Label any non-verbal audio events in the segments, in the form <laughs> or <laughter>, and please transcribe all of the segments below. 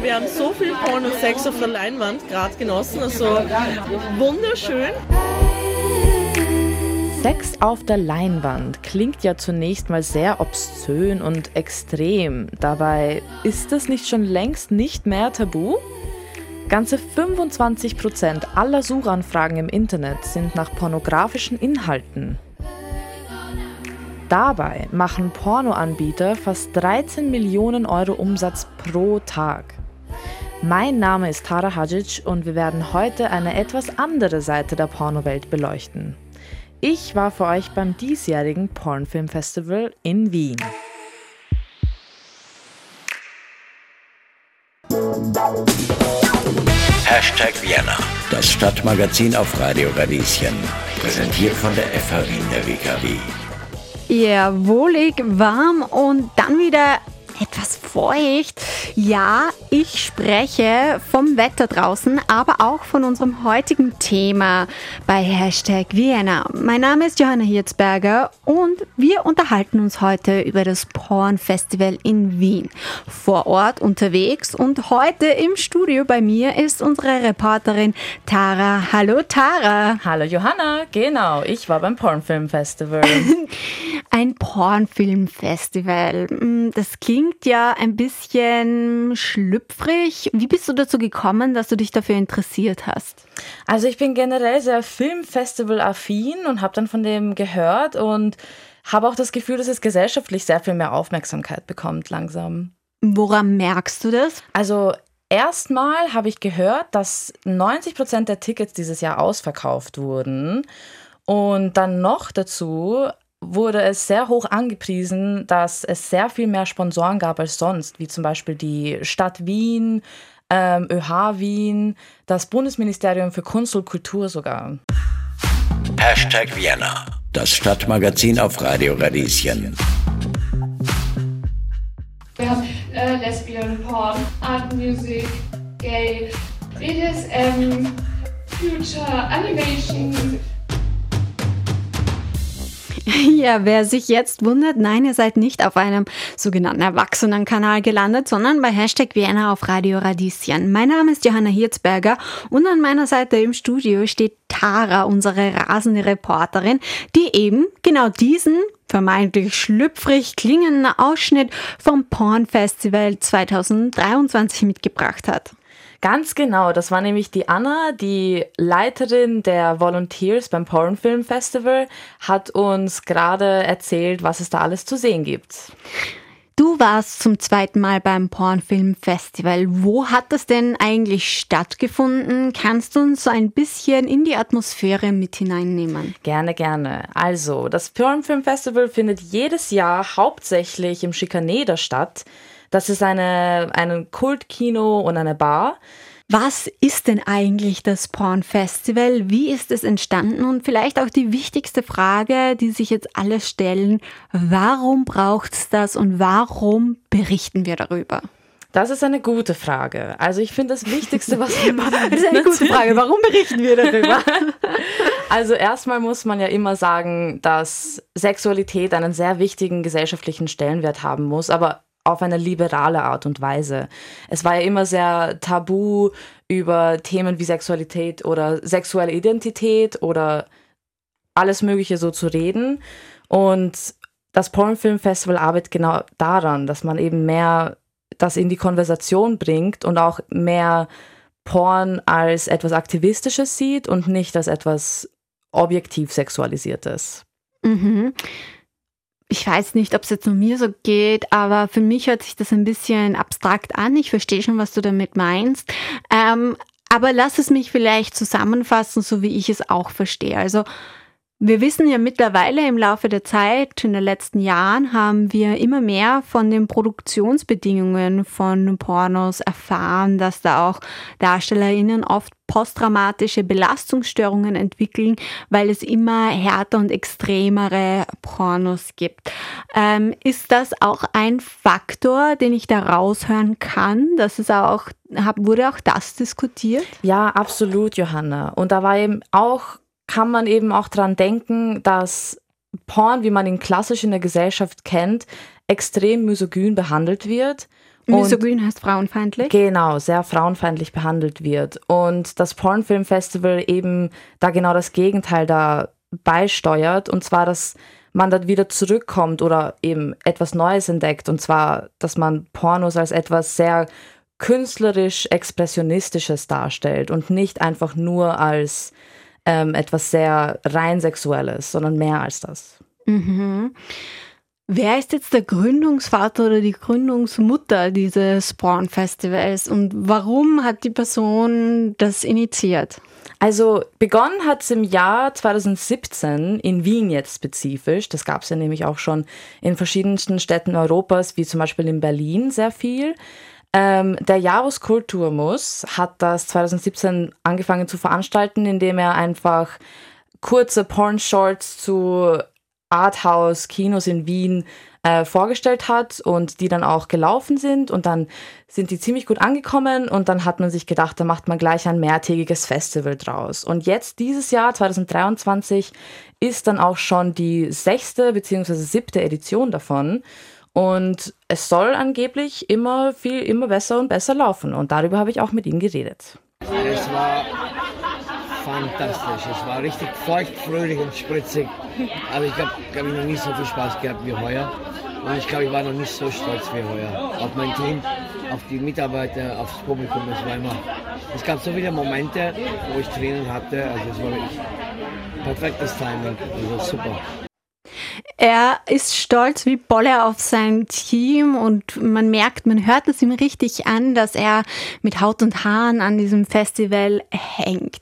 Wir haben so viel Porn und Sex auf der Leinwand gerade genossen, also wunderschön. Sex auf der Leinwand klingt ja zunächst mal sehr obszön und extrem. Dabei ist es nicht schon längst nicht mehr tabu? Ganze 25% aller Suchanfragen im Internet sind nach pornografischen Inhalten. Dabei machen Pornoanbieter fast 13 Millionen Euro Umsatz pro Tag. Mein Name ist Tara Hadjic und wir werden heute eine etwas andere Seite der Pornowelt beleuchten. Ich war für euch beim diesjährigen Pornfilmfestival in Wien. Hashtag Vienna, das Stadtmagazin auf Radio Radieschen. Präsentiert von der FH Wien der WKW. Ja, wohlig, warm und dann wieder etwas feucht. Ja, ich spreche vom Wetter draußen, aber auch von unserem heutigen Thema bei Hashtag Vienna. Mein Name ist Johanna Hirzberger und wir unterhalten uns heute über das Porn-Festival in Wien. Vor Ort unterwegs und heute im Studio bei mir ist unsere Reporterin Tara. Hallo Tara. Hallo Johanna, genau, ich war beim Pornfilmfestival. <laughs> Ein Pornfilmfestival. Hm, das klingt ja ein bisschen schlüpfrig. Wie bist du dazu gekommen, dass du dich dafür interessiert hast? Also ich bin generell sehr Filmfestival-affin und habe dann von dem gehört und habe auch das Gefühl, dass es gesellschaftlich sehr viel mehr Aufmerksamkeit bekommt langsam. Woran merkst du das? Also erstmal habe ich gehört, dass 90 Prozent der Tickets dieses Jahr ausverkauft wurden. Und dann noch dazu wurde es sehr hoch angepriesen, dass es sehr viel mehr Sponsoren gab als sonst, wie zum Beispiel die Stadt Wien, ähm, ÖH Wien, das Bundesministerium für Kunst und Kultur sogar. Hashtag Vienna, das Stadtmagazin auf Radio Radieschen. Wir haben äh, Lesbian, Porn, Art Music, Gay, BDSM, Future, Animation, <laughs> Ja, wer sich jetzt wundert, nein, ihr seid nicht auf einem sogenannten Erwachsenenkanal gelandet, sondern bei Hashtag Vienna auf Radio Radieschen. Mein Name ist Johanna Hirzberger und an meiner Seite im Studio steht Tara, unsere rasende Reporterin, die eben genau diesen vermeintlich schlüpfrig klingenden Ausschnitt vom Porn Festival 2023 mitgebracht hat. Ganz genau, das war nämlich die Anna, die Leiterin der Volunteers beim Pornfilm Festival, hat uns gerade erzählt, was es da alles zu sehen gibt. Du warst zum zweiten Mal beim Pornfilm Festival. Wo hat das denn eigentlich stattgefunden? Kannst du uns so ein bisschen in die Atmosphäre mit hineinnehmen? Gerne, gerne. Also, das Pornfilm Festival findet jedes Jahr hauptsächlich im Schikaneder statt. Das ist eine, ein Kultkino und eine Bar. Was ist denn eigentlich das Porn Festival? Wie ist es entstanden? Und vielleicht auch die wichtigste Frage, die sich jetzt alle stellen, warum braucht es das und warum berichten wir darüber? Das ist eine gute Frage. Also ich finde das Wichtigste, was <laughs> wir machen. Das ist eine gute Frage. Warum berichten wir darüber? <laughs> Also erstmal muss man ja immer sagen, dass Sexualität einen sehr wichtigen gesellschaftlichen Stellenwert haben muss, aber auf eine liberale Art und Weise. Es war ja immer sehr tabu, über Themen wie Sexualität oder sexuelle Identität oder alles Mögliche so zu reden. Und das Pornfilmfestival arbeitet genau daran, dass man eben mehr das in die Konversation bringt und auch mehr Porn als etwas Aktivistisches sieht und nicht als etwas objektiv Sexualisiertes. Mhm ich weiß nicht, ob es jetzt nur mir so geht, aber für mich hört sich das ein bisschen abstrakt an. Ich verstehe schon, was du damit meinst. Ähm, aber lass es mich vielleicht zusammenfassen, so wie ich es auch verstehe. Also wir wissen ja mittlerweile im Laufe der Zeit, in den letzten Jahren haben wir immer mehr von den Produktionsbedingungen von Pornos erfahren, dass da auch DarstellerInnen oft posttraumatische Belastungsstörungen entwickeln, weil es immer härter und extremere Pornos gibt. Ähm, ist das auch ein Faktor, den ich da raushören kann? Dass es auch, wurde auch das diskutiert? Ja, absolut, Johanna. Und da war eben auch kann man eben auch dran denken, dass Porn, wie man ihn klassisch in der Gesellschaft kennt, extrem misogyn behandelt wird. Misogyn heißt frauenfeindlich? Genau, sehr frauenfeindlich behandelt wird. Und das Pornfilmfestival eben da genau das Gegenteil da beisteuert. Und zwar, dass man dann wieder zurückkommt oder eben etwas Neues entdeckt. Und zwar, dass man Pornos als etwas sehr künstlerisch expressionistisches darstellt und nicht einfach nur als ähm, etwas sehr rein sexuelles, sondern mehr als das. Mhm. Wer ist jetzt der Gründungsvater oder die Gründungsmutter dieses Porn-Festivals und warum hat die Person das initiiert? Also begonnen hat es im Jahr 2017 in Wien jetzt spezifisch. Das gab es ja nämlich auch schon in verschiedensten Städten Europas, wie zum Beispiel in Berlin sehr viel. Ähm, der Jarus Kulturmus hat das 2017 angefangen zu veranstalten, indem er einfach kurze Porn-Shorts zu Arthouse-Kinos in Wien äh, vorgestellt hat und die dann auch gelaufen sind und dann sind die ziemlich gut angekommen und dann hat man sich gedacht, da macht man gleich ein mehrtägiges Festival draus. Und jetzt dieses Jahr 2023 ist dann auch schon die sechste bzw. siebte Edition davon und es soll angeblich immer viel, immer besser und besser laufen und darüber habe ich auch mit ihm geredet. Es war fantastisch. Es war richtig feucht, fröhlich und spritzig. Also ich glaube, ich habe noch nie so viel Spaß gehabt wie heuer. Und ich glaube, ich war noch nicht so stolz wie heuer. Auf mein Team, auf die Mitarbeiter, aufs Publikum. Es war immer. Es gab so viele Momente, wo ich Tränen hatte. Also es war wirklich perfektes Timing. Also super. Er ist stolz wie Bolle auf sein Team und man merkt, man hört es ihm richtig an, dass er mit Haut und Haaren an diesem Festival hängt.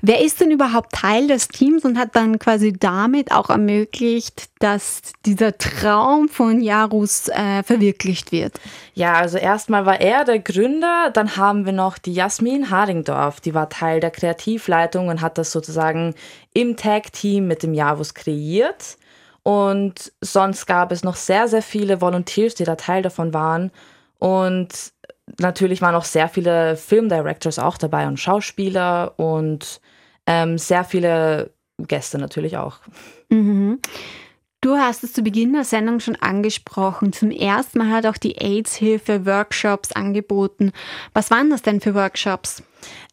Wer ist denn überhaupt Teil des Teams und hat dann quasi damit auch ermöglicht, dass dieser Traum von Jarus äh, verwirklicht wird? Ja, also erstmal war er der Gründer, dann haben wir noch die Jasmin Haringdorf, die war Teil der Kreativleitung und hat das sozusagen im Tag-Team mit dem Javus kreiert. Und sonst gab es noch sehr, sehr viele Volunteers, die da Teil davon waren. Und natürlich waren auch sehr viele Filmdirectors auch dabei und Schauspieler und ähm, sehr viele Gäste natürlich auch. Mhm. Du hast es zu Beginn der Sendung schon angesprochen. Zum ersten Mal hat auch die AIDS-Hilfe Workshops angeboten. Was waren das denn für Workshops?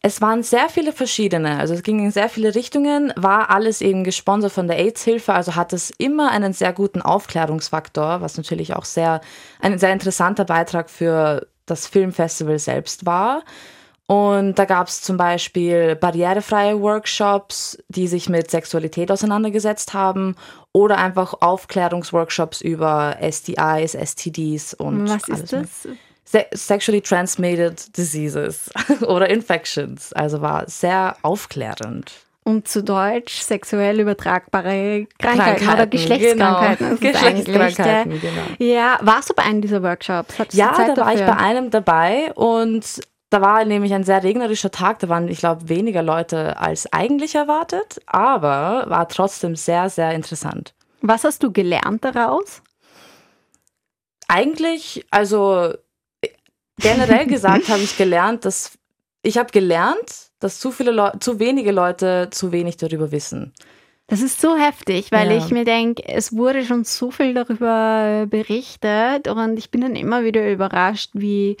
Es waren sehr viele verschiedene, also es ging in sehr viele Richtungen, war alles eben gesponsert von der AIDS-Hilfe, also hat es immer einen sehr guten Aufklärungsfaktor, was natürlich auch sehr ein sehr interessanter Beitrag für das Filmfestival selbst war. Und da gab es zum Beispiel barrierefreie Workshops, die sich mit Sexualität auseinandergesetzt haben oder einfach Aufklärungsworkshops über STIs, STDs und was ist das? Se sexually transmitted diseases <laughs> oder infections. Also war sehr aufklärend. Und zu Deutsch sexuell übertragbare Krankheiten, Krankheiten oder Geschlechtskrankheiten. Genau. Geschlechtskrankheiten, genau. Ja, warst du bei einem dieser Workshops? Ja, da war ich bei einem dabei und da war nämlich ein sehr regnerischer Tag. Da waren, ich glaube, weniger Leute als eigentlich erwartet, aber war trotzdem sehr, sehr interessant. Was hast du gelernt daraus? Eigentlich, also generell gesagt <laughs> habe ich gelernt, dass ich habe gelernt, dass zu viele Leute, zu wenige Leute zu wenig darüber wissen. Das ist so heftig, weil ja. ich mir denke, es wurde schon so viel darüber berichtet und ich bin dann immer wieder überrascht, wie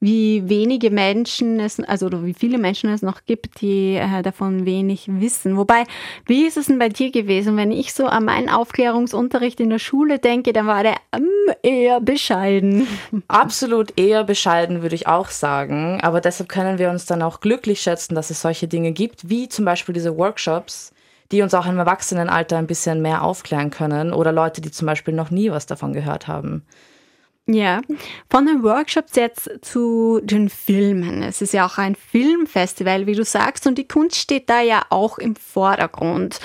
wie wenige Menschen es, also oder wie viele Menschen es noch gibt, die äh, davon wenig wissen. Wobei, wie ist es denn bei dir gewesen? Wenn ich so an meinen Aufklärungsunterricht in der Schule denke, dann war der ähm, eher bescheiden. <laughs> Absolut eher bescheiden, würde ich auch sagen. Aber deshalb können wir uns dann auch glücklich schätzen, dass es solche Dinge gibt, wie zum Beispiel diese Workshops, die uns auch im Erwachsenenalter ein bisschen mehr aufklären können oder Leute, die zum Beispiel noch nie was davon gehört haben. Ja, von den Workshops jetzt zu den Filmen. Es ist ja auch ein Filmfestival, wie du sagst, und die Kunst steht da ja auch im Vordergrund.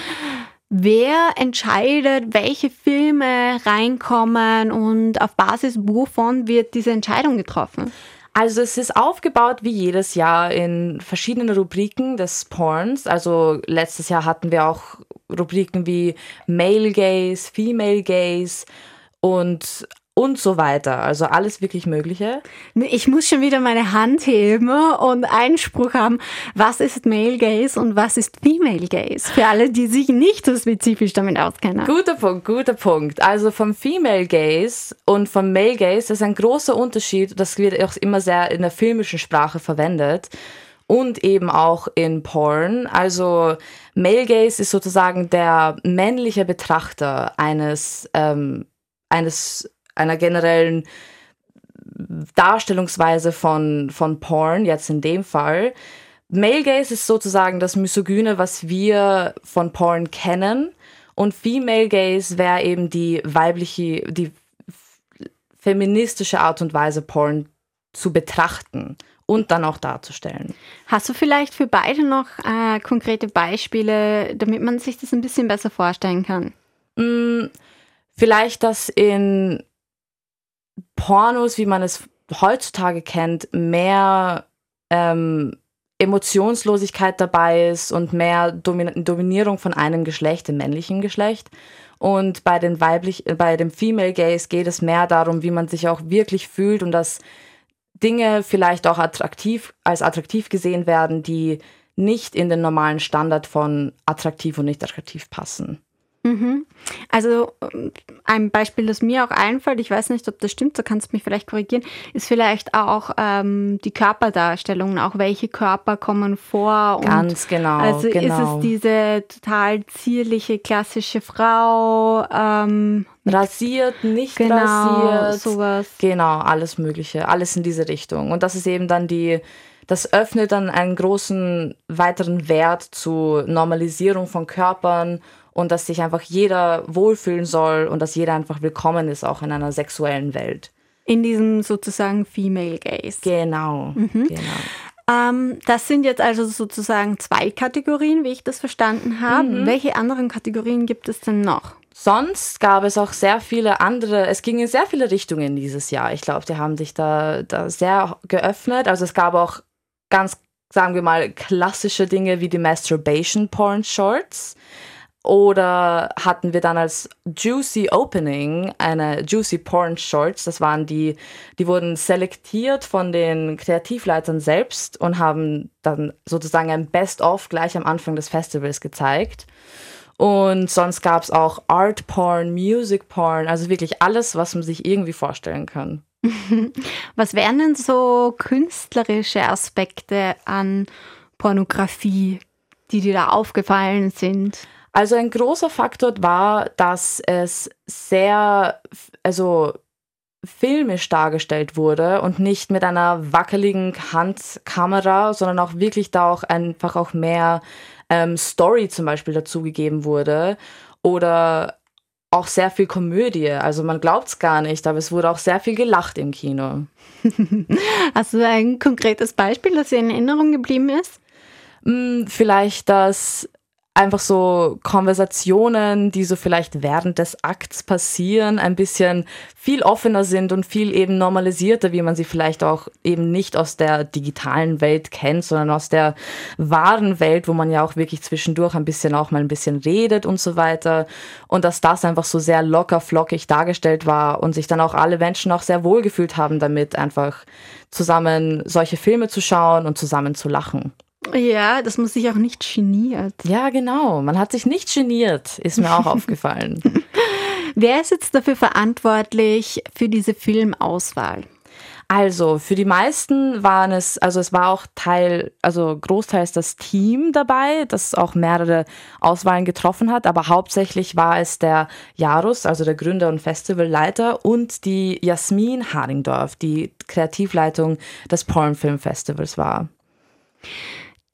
Wer entscheidet, welche Filme reinkommen und auf Basis wovon wird diese Entscheidung getroffen? Also es ist aufgebaut wie jedes Jahr in verschiedenen Rubriken des Porns. Also letztes Jahr hatten wir auch Rubriken wie Male Gaze, Female Gaze und und so weiter. Also alles wirklich Mögliche. Ich muss schon wieder meine Hand heben und Einspruch haben, was ist Male Gaze und was ist Female Gaze? Für alle, die sich nicht so spezifisch damit auskennen. Guter Punkt, guter Punkt. Also vom Female Gaze und vom Male Gaze ist ein großer Unterschied. Das wird auch immer sehr in der filmischen Sprache verwendet und eben auch in Porn. Also Male Gaze ist sozusagen der männliche Betrachter eines, ähm, eines einer generellen Darstellungsweise von, von Porn, jetzt in dem Fall. Male Gaze ist sozusagen das Misogyne, was wir von Porn kennen. Und Female Gaze wäre eben die weibliche, die feministische Art und Weise, Porn zu betrachten und dann auch darzustellen. Hast du vielleicht für beide noch äh, konkrete Beispiele, damit man sich das ein bisschen besser vorstellen kann? Mm, vielleicht, dass in Pornos, wie man es heutzutage kennt, mehr ähm, Emotionslosigkeit dabei ist und mehr Domin Dominierung von einem Geschlecht, dem männlichen Geschlecht. Und bei, den weiblich, bei dem Female Gaze geht es mehr darum, wie man sich auch wirklich fühlt und dass Dinge vielleicht auch attraktiv, als attraktiv gesehen werden, die nicht in den normalen Standard von attraktiv und nicht attraktiv passen. Mhm. Also ähm, ein Beispiel, das mir auch einfällt, ich weiß nicht, ob das stimmt, da kannst du mich vielleicht korrigieren, ist vielleicht auch ähm, die Körperdarstellung, auch welche Körper kommen vor. Ganz genau. Also genau. ist es diese total zierliche, klassische Frau. Ähm, rasiert, nicht genau, rasiert. sowas. Genau, alles Mögliche, alles in diese Richtung. Und das ist eben dann die das öffnet dann einen großen weiteren Wert zu Normalisierung von Körpern und dass sich einfach jeder wohlfühlen soll und dass jeder einfach willkommen ist, auch in einer sexuellen Welt. In diesem sozusagen Female Gaze. Genau, mhm. genau. Ähm, das sind jetzt also sozusagen zwei Kategorien, wie ich das verstanden habe. Mhm. Welche anderen Kategorien gibt es denn noch? Sonst gab es auch sehr viele andere, es ging in sehr viele Richtungen dieses Jahr. Ich glaube, die haben sich da, da sehr geöffnet. Also es gab auch ganz, sagen wir mal, klassische Dinge wie die Masturbation Porn Shorts. Oder hatten wir dann als Juicy Opening eine Juicy Porn Shorts. Das waren die, die wurden selektiert von den Kreativleitern selbst und haben dann sozusagen ein Best-of gleich am Anfang des Festivals gezeigt. Und sonst gab es auch Art Porn, Music Porn, also wirklich alles, was man sich irgendwie vorstellen kann. <laughs> Was wären denn so künstlerische Aspekte an Pornografie, die dir da aufgefallen sind? Also ein großer Faktor war, dass es sehr, also filmisch dargestellt wurde und nicht mit einer wackeligen Handkamera, sondern auch wirklich da auch einfach auch mehr ähm, Story zum Beispiel dazugegeben wurde oder auch sehr viel Komödie. Also man glaubt es gar nicht, aber es wurde auch sehr viel gelacht im Kino. <laughs> Hast du ein konkretes Beispiel, das dir in Erinnerung geblieben ist? Hm, vielleicht, dass einfach so Konversationen, die so vielleicht während des Akts passieren, ein bisschen viel offener sind und viel eben normalisierter, wie man sie vielleicht auch eben nicht aus der digitalen Welt kennt, sondern aus der wahren Welt, wo man ja auch wirklich zwischendurch ein bisschen auch mal ein bisschen redet und so weiter. Und dass das einfach so sehr locker flockig dargestellt war und sich dann auch alle Menschen auch sehr wohl gefühlt haben damit, einfach zusammen solche Filme zu schauen und zusammen zu lachen. Ja, das muss sich auch nicht geniert. Ja, genau. Man hat sich nicht geniert, ist mir auch <laughs> aufgefallen. Wer ist jetzt dafür verantwortlich für diese Filmauswahl? Also, für die meisten waren es, also es war auch Teil, also großteils das Team dabei, das auch mehrere Auswahlen getroffen hat, aber hauptsächlich war es der Jarus, also der Gründer und Festivalleiter und die Jasmin Haringdorf, die Kreativleitung des Pornfilm Festivals war.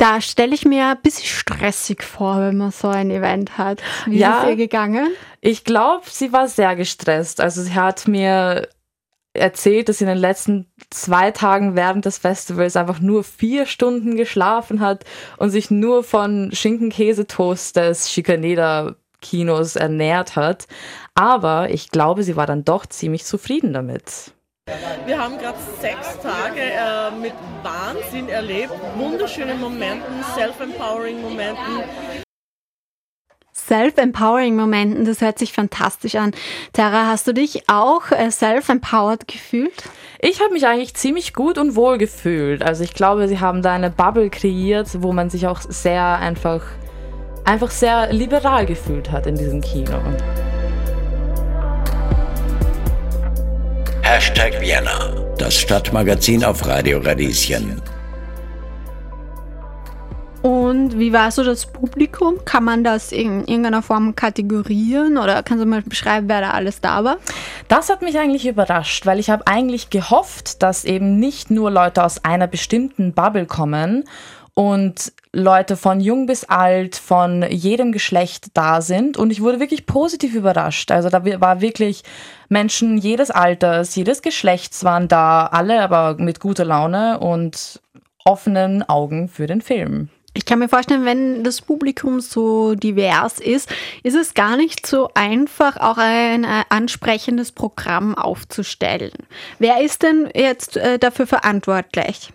Da stelle ich mir ein bisschen stressig vor, wenn man so ein Event hat. Wie ja, ist es ihr gegangen? Ich glaube, sie war sehr gestresst. Also sie hat mir erzählt, dass sie in den letzten zwei Tagen während des Festivals einfach nur vier Stunden geschlafen hat und sich nur von Schinken-Käsetoast des Schikaneder Kinos ernährt hat. Aber ich glaube, sie war dann doch ziemlich zufrieden damit. Wir haben gerade sechs Tage äh, mit Wahnsinn erlebt, wunderschöne Momenten, self-empowering Momenten. Self-Empowering-Momenten. Das hört sich fantastisch an. Tara, hast du dich auch äh, self-empowered gefühlt? Ich habe mich eigentlich ziemlich gut und wohl gefühlt. Also ich glaube, sie haben da eine Bubble kreiert, wo man sich auch sehr einfach, einfach sehr liberal gefühlt hat in diesem Kino. Hashtag Vienna, das Stadtmagazin auf Radio Radieschen. Und wie war so das Publikum? Kann man das in irgendeiner Form kategorieren oder kannst du mal beschreiben, wer da alles da war? Das hat mich eigentlich überrascht, weil ich habe eigentlich gehofft, dass eben nicht nur Leute aus einer bestimmten Bubble kommen und Leute von jung bis alt, von jedem Geschlecht da sind. Und ich wurde wirklich positiv überrascht. Also da war wirklich Menschen jedes Alters, jedes Geschlechts waren da, alle aber mit guter Laune und offenen Augen für den Film. Ich kann mir vorstellen, wenn das Publikum so divers ist, ist es gar nicht so einfach, auch ein äh, ansprechendes Programm aufzustellen. Wer ist denn jetzt äh, dafür verantwortlich?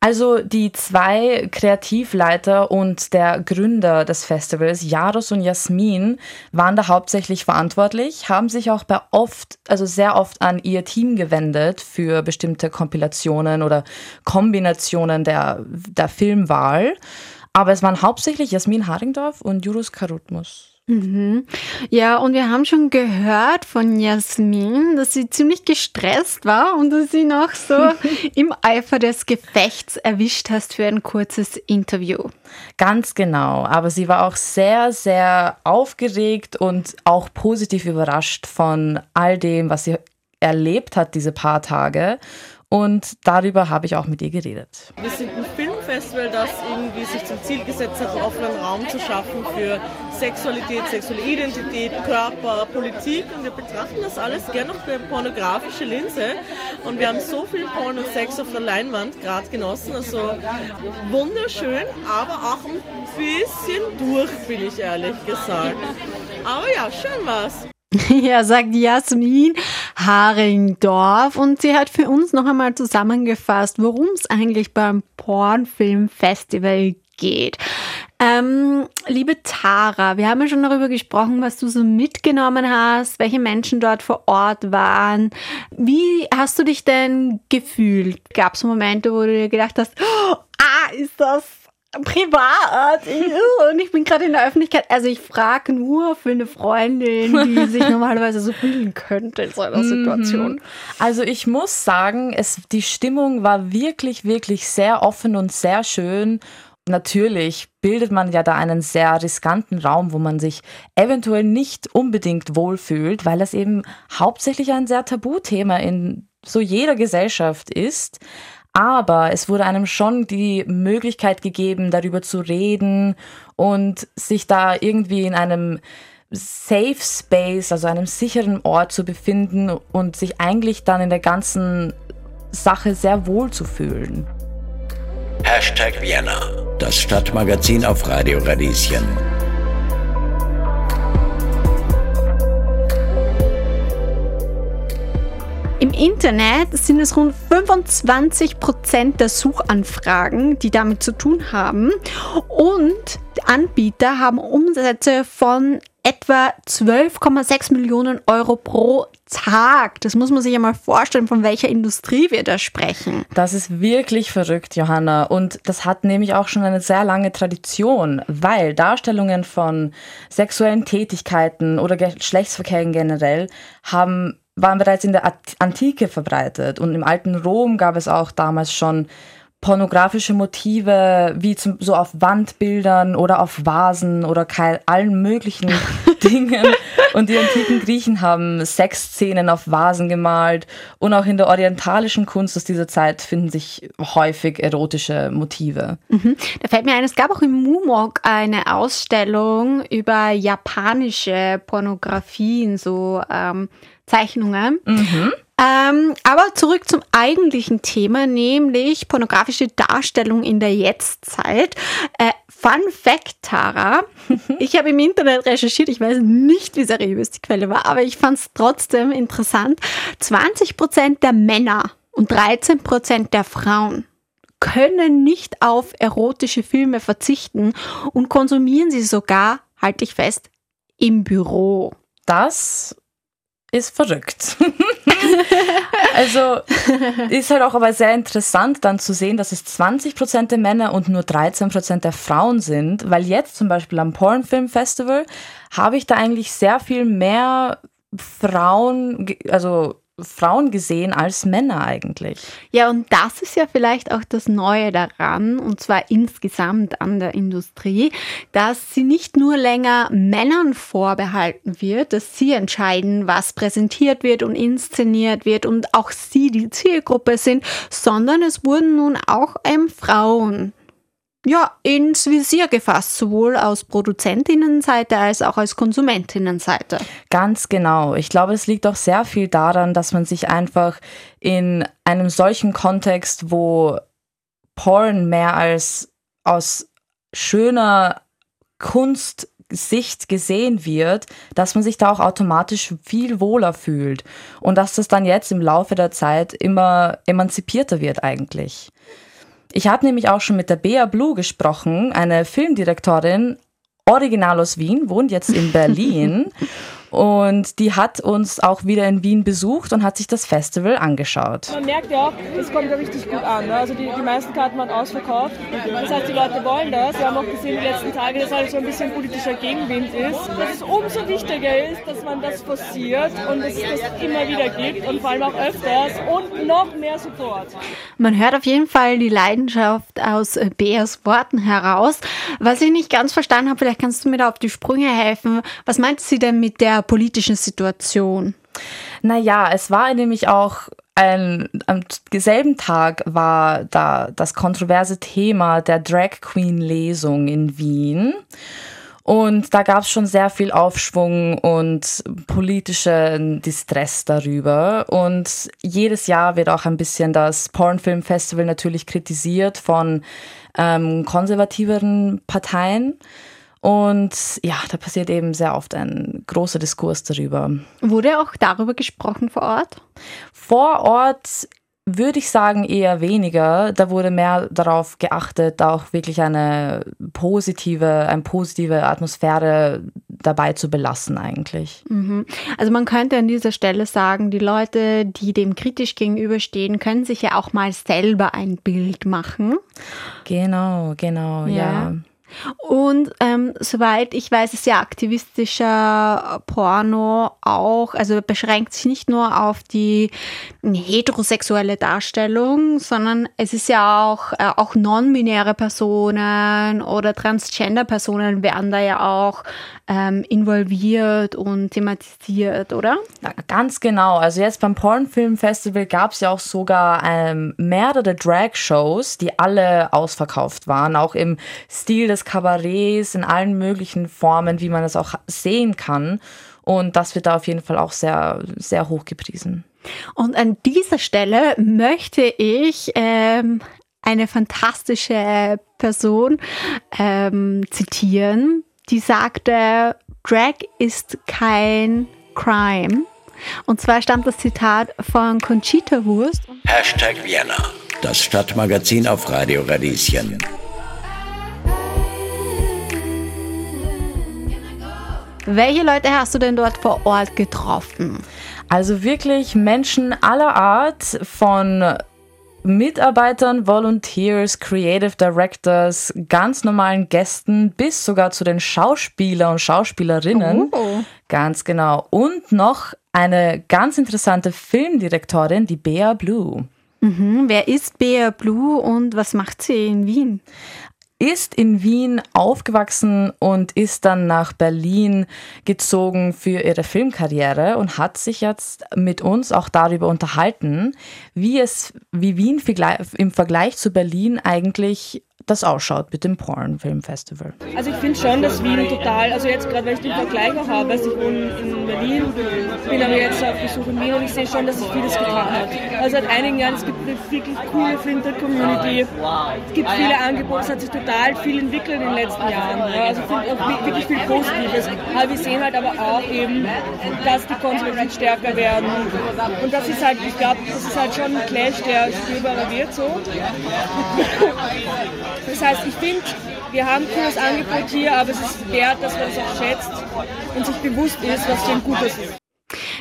Also die zwei Kreativleiter und der Gründer des Festivals, Jaros und Jasmin, waren da hauptsächlich verantwortlich, haben sich auch bei oft, also sehr oft an ihr Team gewendet für bestimmte Kompilationen oder Kombinationen der, der Filmwahl. Aber es waren hauptsächlich Jasmin Haringdorf und Jurus Karutmus. Mhm. Ja, und wir haben schon gehört von Jasmin, dass sie ziemlich gestresst war und dass sie noch so <laughs> im Eifer des Gefechts erwischt hast für ein kurzes Interview. Ganz genau, aber sie war auch sehr, sehr aufgeregt und auch positiv überrascht von all dem, was sie erlebt hat diese paar Tage. Und darüber habe ich auch mit ihr geredet. Wir sind ein Filmfestival, das irgendwie sich zum Ziel gesetzt hat, offenen Raum zu schaffen für Sexualität, sexuelle Identität, Körper, Politik. Und wir betrachten das alles gerne noch durch pornografische Linse. Und wir haben so viel Porn und Sex auf der Leinwand gerade genossen. Also wunderschön, aber auch ein bisschen durch, bin ich ehrlich gesagt. Aber ja, schön war's. <laughs> Ja, sagt Jasmin Haringdorf. Und sie hat für uns noch einmal zusammengefasst, worum es eigentlich beim Pornfilmfestival geht. Ähm, liebe Tara, wir haben ja schon darüber gesprochen, was du so mitgenommen hast, welche Menschen dort vor Ort waren. Wie hast du dich denn gefühlt? Gab es Momente, wo du dir gedacht hast, oh, ah, ist das privat und ich bin gerade in der Öffentlichkeit. Also ich frage nur für eine Freundin, die <laughs> sich normalerweise so fühlen könnte in so einer mhm. Situation. Also ich muss sagen, es, die Stimmung war wirklich, wirklich sehr offen und sehr schön. Natürlich bildet man ja da einen sehr riskanten Raum, wo man sich eventuell nicht unbedingt wohlfühlt, weil das eben hauptsächlich ein sehr Tabuthema in so jeder Gesellschaft ist. Aber es wurde einem schon die Möglichkeit gegeben, darüber zu reden und sich da irgendwie in einem Safe Space, also einem sicheren Ort zu befinden und sich eigentlich dann in der ganzen Sache sehr wohl zu fühlen. Hashtag Vienna, das Stadtmagazin auf Radio Radieschen. Internet sind es rund 25 Prozent der Suchanfragen, die damit zu tun haben. Und Anbieter haben Umsätze von etwa 12,6 Millionen Euro pro Tag. Das muss man sich ja mal vorstellen, von welcher Industrie wir da sprechen. Das ist wirklich verrückt, Johanna. Und das hat nämlich auch schon eine sehr lange Tradition, weil Darstellungen von sexuellen Tätigkeiten oder Geschlechtsverkehren generell haben waren bereits in der Antike verbreitet und im alten Rom gab es auch damals schon pornografische Motive, wie zum, so auf Wandbildern oder auf Vasen oder allen möglichen <laughs> Dingen. Und die antiken Griechen haben Sexszenen auf Vasen gemalt. Und auch in der orientalischen Kunst aus dieser Zeit finden sich häufig erotische Motive. Mhm. Da fällt mir ein, es gab auch im Mumok eine Ausstellung über japanische Pornografien, so ähm, Zeichnungen. Mhm. Ähm, aber zurück zum eigentlichen Thema, nämlich pornografische Darstellung in der Jetztzeit. Äh, Fun Fact, Tara. <laughs> Ich habe im Internet recherchiert, ich weiß nicht, wie seriös die Quelle war, aber ich fand es trotzdem interessant. 20 Prozent der Männer und 13 Prozent der Frauen können nicht auf erotische Filme verzichten und konsumieren sie sogar halte ich fest, im Büro. Das ist verrückt. <laughs> also ist halt auch aber sehr interessant dann zu sehen, dass es 20% der Männer und nur 13% der Frauen sind, weil jetzt zum Beispiel am Pornfilm Festival habe ich da eigentlich sehr viel mehr Frauen, also Frauen gesehen als Männer eigentlich. Ja, und das ist ja vielleicht auch das Neue daran, und zwar insgesamt an der Industrie, dass sie nicht nur länger Männern vorbehalten wird, dass sie entscheiden, was präsentiert wird und inszeniert wird und auch sie die Zielgruppe sind, sondern es wurden nun auch ähm, Frauen ja, ins Visier gefasst, sowohl aus Produzentinnenseite als auch aus Konsumentinnenseite. Ganz genau. Ich glaube, es liegt auch sehr viel daran, dass man sich einfach in einem solchen Kontext, wo Porn mehr als aus schöner Kunstsicht gesehen wird, dass man sich da auch automatisch viel wohler fühlt und dass das dann jetzt im Laufe der Zeit immer emanzipierter wird eigentlich. Ich habe nämlich auch schon mit der Bea Blue gesprochen, eine Filmdirektorin, original aus Wien, wohnt jetzt in <laughs> Berlin. Und die hat uns auch wieder in Wien besucht und hat sich das Festival angeschaut. Man merkt ja auch, es kommt ja richtig gut an. Ne? Also die, die meisten Karten waren ausverkauft. Das heißt, die Leute wollen das. Wir haben auch gesehen die letzten Tage, dass halt so ein bisschen politischer Gegenwind ist. Dass es umso wichtiger ist, dass man das forciert und dass es das immer wieder gibt und vor allem auch öfters und noch mehr Support. Man hört auf jeden Fall die Leidenschaft aus Beas Worten heraus. Was ich nicht ganz verstanden habe, vielleicht kannst du mir da auf die Sprünge helfen. Was meint sie denn mit der politischen Situation? Naja, es war nämlich auch ein, am selben Tag war da das kontroverse Thema der Drag Queen Lesung in Wien. Und da gab es schon sehr viel Aufschwung und politischen Distress darüber. Und jedes Jahr wird auch ein bisschen das Pornfilm Festival natürlich kritisiert von ähm, konservativeren Parteien. Und ja, da passiert eben sehr oft ein großer Diskurs darüber. Wurde auch darüber gesprochen vor Ort? Vor Ort würde ich sagen eher weniger. Da wurde mehr darauf geachtet, auch wirklich eine positive, eine positive Atmosphäre dabei zu belassen eigentlich. Mhm. Also man könnte an dieser Stelle sagen, die Leute, die dem kritisch gegenüberstehen, können sich ja auch mal selber ein Bild machen. Genau, genau, ja. ja. Und ähm, soweit ich weiß, ist ja aktivistischer Porno auch, also beschränkt sich nicht nur auf die heterosexuelle Darstellung, sondern es ist ja auch, äh, auch non-binäre Personen oder Transgender-Personen werden da ja auch ähm, involviert und thematisiert, oder? Ja, ganz genau. Also jetzt beim Pornfilm-Festival gab es ja auch sogar ähm, mehrere Drag-Shows, die alle ausverkauft waren, auch im Stil des Kabarets, in allen möglichen Formen, wie man es auch sehen kann. Und das wird da auf jeden Fall auch sehr, sehr hoch gepriesen. Und an dieser Stelle möchte ich ähm, eine fantastische Person ähm, zitieren, die sagte, Drag ist kein Crime. Und zwar stammt das Zitat von Conchita Wurst. Hashtag Vienna, das Stadtmagazin auf Radio Radieschen. Welche Leute hast du denn dort vor Ort getroffen? Also wirklich Menschen aller Art von Mitarbeitern, Volunteers, Creative Directors, ganz normalen Gästen bis sogar zu den Schauspieler und Schauspielerinnen. Oh. Ganz genau. Und noch eine ganz interessante Filmdirektorin, die Bea Blue. Mhm. Wer ist Bea Blue und was macht sie in Wien? Ist in Wien aufgewachsen und ist dann nach Berlin gezogen für ihre Filmkarriere und hat sich jetzt mit uns auch darüber unterhalten, wie es, wie Wien im Vergleich zu Berlin eigentlich das ausschaut mit dem Porn Film Festival. Also ich finde schon, dass Wien total, also jetzt gerade, weil ich den Vergleich auch habe, also ich wohne in Berlin, bin aber jetzt auf Besuch in Wien und ich sehe schon, dass sich vieles getan hat. Also seit einigen Jahren, es gibt eine wirklich coole Flinter-Community, es gibt viele Angebote, es hat sich total viel entwickelt in den letzten Jahren. Also ich finde wirklich viel Positives. Aber wir sehen halt aber auch eben, dass die Konservativen stärker werden. Und das ist halt, ich glaube, das ist halt schon ein Clash, der spürbarer wird so. Das heißt, ich finde, wir haben ein cooles Angebot hier, aber es ist wert, dass man es auch schätzt und sich bewusst ist, was für ein gutes ist.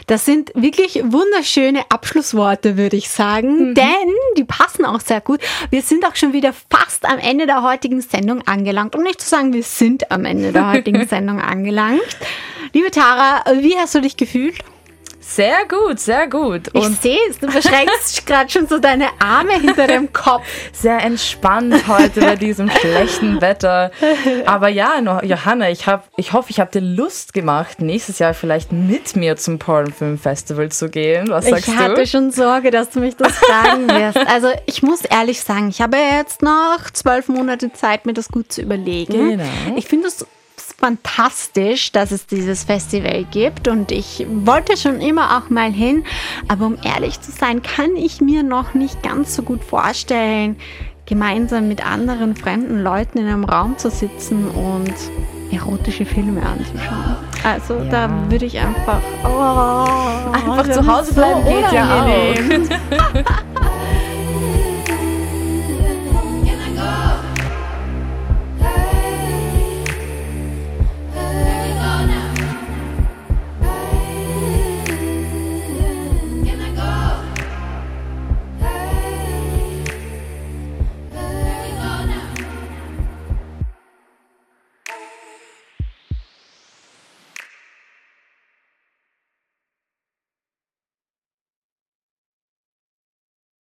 Das sind wirklich wunderschöne Abschlussworte, würde ich sagen, mhm. denn die passen auch sehr gut. Wir sind auch schon wieder fast am Ende der heutigen Sendung angelangt. Um nicht zu sagen, wir sind am Ende der heutigen <laughs> Sendung angelangt. Liebe Tara, wie hast du dich gefühlt? Sehr gut, sehr gut. Und ich sehe es, du verschränkst gerade schon so deine Arme hinter dem Kopf. <laughs> Sehr entspannt heute bei diesem schlechten Wetter. Aber ja, Johanna, ich, hab, ich hoffe, ich habe dir Lust gemacht, nächstes Jahr vielleicht mit mir zum Pornfilm Festival zu gehen. Was sagst ich du? Ich hatte schon Sorge, dass du mich das fragen wirst. Also ich muss ehrlich sagen, ich habe jetzt noch zwölf Monate Zeit, mir das gut zu überlegen. Genau. Ich finde es fantastisch, dass es dieses Festival gibt und ich wollte schon immer auch mal hin, aber um ehrlich zu sein, kann ich mir noch nicht ganz so gut vorstellen, gemeinsam mit anderen fremden Leuten in einem Raum zu sitzen und erotische Filme anzuschauen. Also ja. da würde ich einfach oh, einfach zu Hause bleiben so geht ja auch. <laughs>